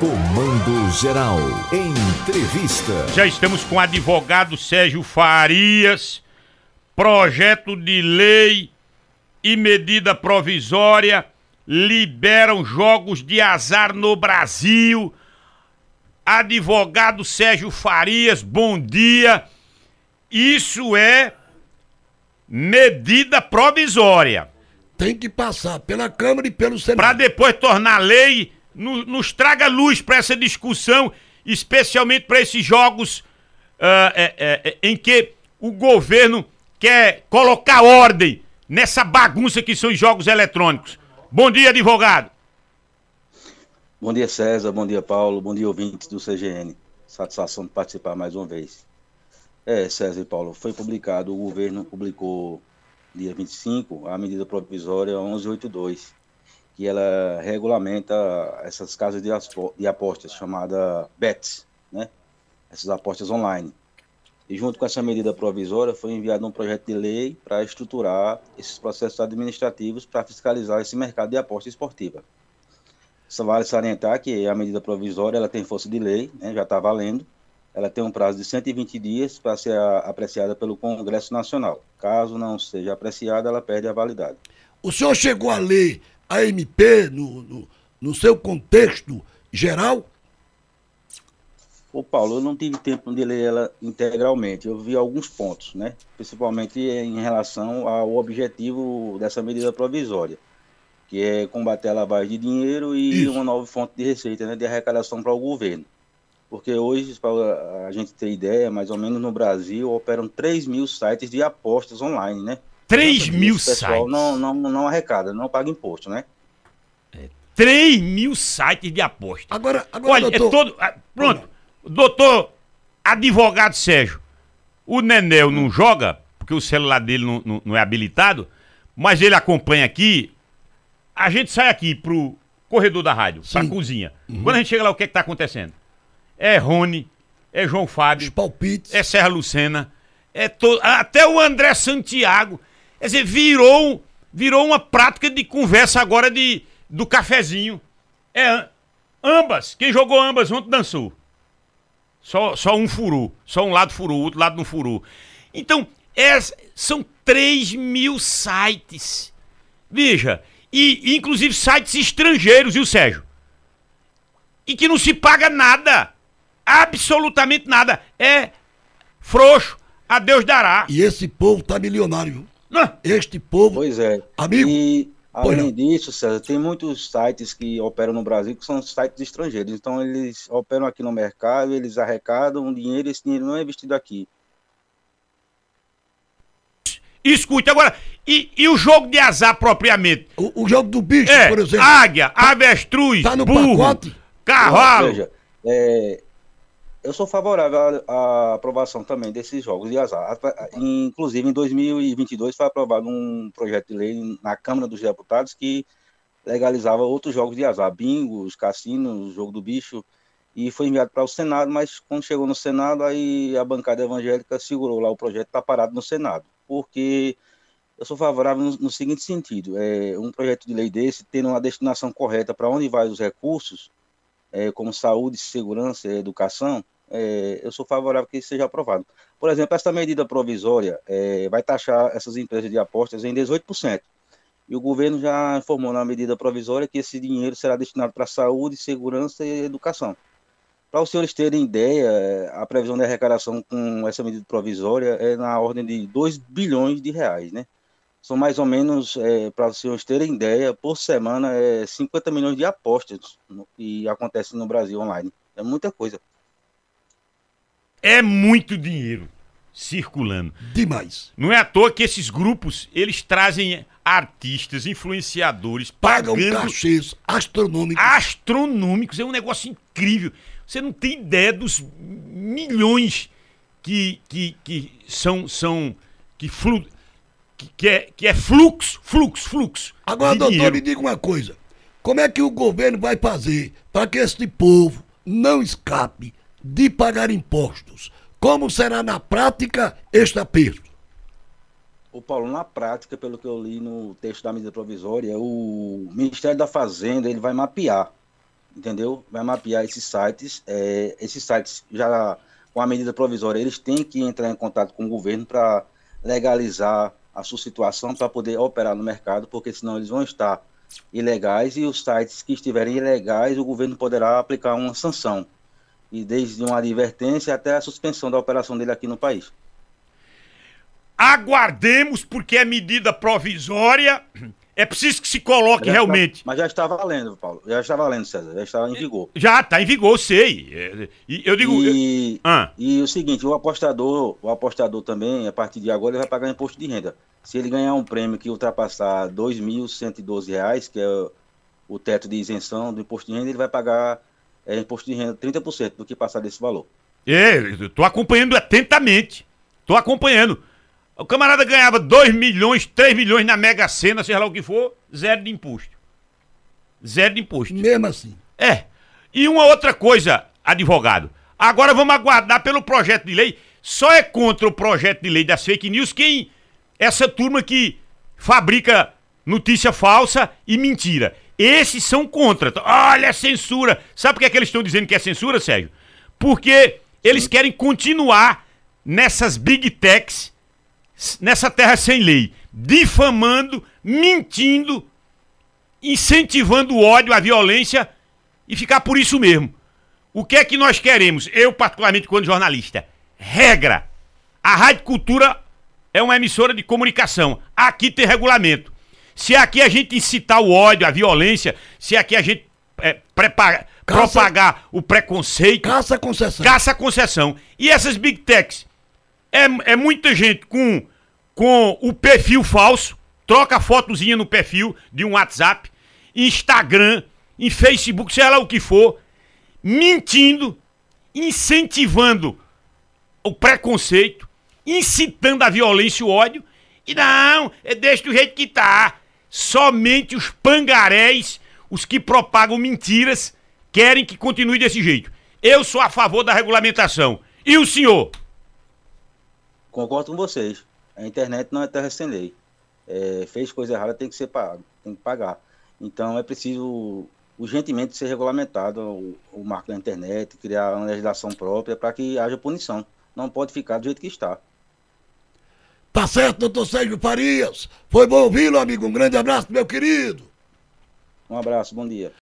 Comando Geral. Entrevista. Já estamos com o advogado Sérgio Farias. Projeto de lei e medida provisória liberam jogos de azar no Brasil. Advogado Sérgio Farias, bom dia. Isso é medida provisória. Tem que passar pela Câmara e pelo Senado. Para depois tornar lei, no- nos traga luz para essa discussão, especialmente para esses jogos é, é, é, em que o governo quer colocar ordem nessa bagunça que são os jogos eletrônicos. Bom dia, advogado. Bom dia, César. Bom dia, Paulo. Bom dia, ouvintes do CGN. Satisfação de participar mais uma vez. É, César e Paulo, foi publicado, o governo publicou dia 25 a medida provisória 1182, que ela regulamenta essas casas de, apostas, chamada BETS, né? Essas apostas online. E junto com essa medida provisória foi enviado um projeto de lei para estruturar esses processos administrativos para fiscalizar esse mercado de aposta esportiva. Só vale salientar que a medida provisória ela tem força de lei, né, já está valendo. Ela tem um prazo de 120 dias para ser apreciada pelo Congresso Nacional. Caso não seja apreciada, ela perde a validade. O senhor chegou a ler a MP no, no, no seu contexto geral? Ô Paulo, eu não tive tempo de ler ela integralmente. Eu vi alguns pontos, né? Principalmente em relação ao objetivo dessa medida provisória, que é combater a lavagem de dinheiro e Isso. uma nova fonte de receita, né, de arrecadação para o governo. Porque hoje, para a gente ter ideia, mais ou menos no Brasil operam 3 mil sites de apostas online, né? 3 mil Esse pessoal sites. não, não, não arrecada, não paga imposto, né? 3 mil sites de aposta. Agora, agora Olha, doutor, é todo. ah, Pronto. Doutor advogado Sérgio, o Nenel não joga, porque o celular dele não, não- não é habilitado, mas ele acompanha aqui. A gente sai aqui pro corredor da rádio, pra Sim. cozinha. Quando a gente chega lá, o que é que tá acontecendo? É Rony, é João os Fábio, palpites. é Serra Lucena, é to... até o André Santiago. Quer dizer, virou, virou uma prática de conversa agora de, do cafezinho. É am- ambas. Quem jogou ambas ontem dançou. Só, só um furou. Só um lado furou, o outro lado não furou. Então, es- são 3 mil sites. Veja, e inclusive sites estrangeiros, viu, Sérgio? E que não se paga nada. Absolutamente nada. É frouxo. A Deus dará. E esse povo tá milionário. Este povo, Pois é. amigo, E além não. disso, César, tem muitos sites que operam no Brasil que são sites estrangeiros. Então eles operam aqui no mercado, eles arrecadam dinheiro e esse dinheiro não é investido aqui. Escute, agora, e, e o jogo de azar propriamente? o, o jogo do bicho, É, por exemplo. águia, avestruz, tá no burro, pacote? cavalo. Veja, é, eu sou favorável à, aprovação também desses jogos de azar. Inclusive, em 2022 foi aprovado um projeto de lei na Câmara dos Deputados que legalizava outros jogos de azar, bingos, cassinos, jogo do bicho, e foi enviado para o Senado, mas quando chegou no Senado, aí a bancada evangélica segurou lá o projeto, está parado no Senado, porque eu sou favorável no, no seguinte sentido, é, um projeto de lei desse, tendo uma destinação correta para onde vai os recursos, é, como saúde, segurança e educação, é, eu sou favorável que seja aprovado. Por exemplo, essa medida provisória é, vai taxar essas empresas de apostas em 18%. E o governo já informou na medida provisória que esse dinheiro será destinado para saúde, segurança e educação. Para os senhores terem ideia, a previsão de arrecadação com essa medida provisória é na ordem de 2 bilhões de reais, né? São mais ou menos, é, para os senhores terem ideia, por semana é 50 milhões de apostas no- que acontecem no Brasil online. É muita coisa. É muito dinheiro circulando. Demais. Não é à toa que esses grupos, eles trazem artistas, influenciadores, Pagam cachês astronômicos. astronômicos. É um negócio incrível. Você não tem ideia dos milhões que, que, que são, são que, flu, que, que é, que é fluxo, fluxo, fluxo. Agora, doutor, dinheiro. me diga uma coisa. Como é que o governo vai fazer para que este povo não escape de pagar impostos? Como será na prática este aperto? O Paulo, na prática, pelo que eu li no texto da medida provisória, o Ministério da Fazenda ele vai mapear entendeu? Vai mapear esses sites. É, esses sites já com a medida provisória, eles têm que entrar em contato com o governo para legalizar a sua situação para poder operar no mercado, porque senão eles vão estar ilegais e os sites que estiverem ilegais, o governo poderá aplicar uma sanção. E desde uma advertência até a suspensão da operação dele aqui no país. Aguardemos, porque é medida provisória. É preciso que se coloque Mas realmente. está- mas já está valendo, Paulo. Já está valendo, César. Já está em vigor. Já está em vigor, sei. É, E eu digo. E, Ah. e o seguinte, o apostador, o apostador também, a partir de agora, ele vai pagar imposto de renda. Se ele ganhar um prêmio que ultrapassar 2.112 reais, que é o- teto de isenção do imposto de renda, ele vai pagar é, imposto de renda 30% do que passar desse valor. É, eu tô acompanhando atentamente. Tô acompanhando. O camarada ganhava 2 milhões, 3 milhões na Mega Sena, seja lá o que for, zero de imposto. Zero de imposto. Mesmo assim. É. E uma outra coisa, advogado. Agora vamos aguardar pelo projeto de lei. Só é contra o projeto de lei das fake news quem. Essa turma que fabrica notícia falsa e mentira. Esses são contra. Olha a censura. Sabe por que, é que eles estão dizendo que é censura, Sérgio? Porque eles querem continuar nessas big techs, nessa terra sem lei, difamando, mentindo, incentivando o ódio, a violência e ficar por isso mesmo. O que é que nós queremos? Eu, particularmente, quando jornalista, regra. A Rádio Cultura é uma emissora de comunicação. Aqui tem regulamento. Se aqui a gente incitar o ódio, a violência, se aqui a gente é, prepa- Caça- propagar o preconceito, Caça a concessão. caça a concessão. E essas big techs? É, é muita gente com, com o perfil falso, troca fotozinha no perfil de um WhatsApp, Instagram, em Facebook, seja lá o que for, mentindo, incentivando o preconceito, incitando a violência e o ódio. E não, é do jeito que tá. Somente os pangarés, os que propagam mentiras, querem que continue desse jeito. Eu sou a favor da regulamentação. E o senhor? Concordo com vocês. A internet não é terra sem lei. É, fez coisa errada, tem que ser pago, tem que pagar. Então é preciso urgentemente ser regulamentado o, o marco da internet, criar uma legislação própria para que haja punição. Não pode ficar do jeito que está. Tá certo, doutor Sérgio Farias. Foi bom ouvi-lo, amigo. Um grande abraço, meu querido. Um abraço, bom dia.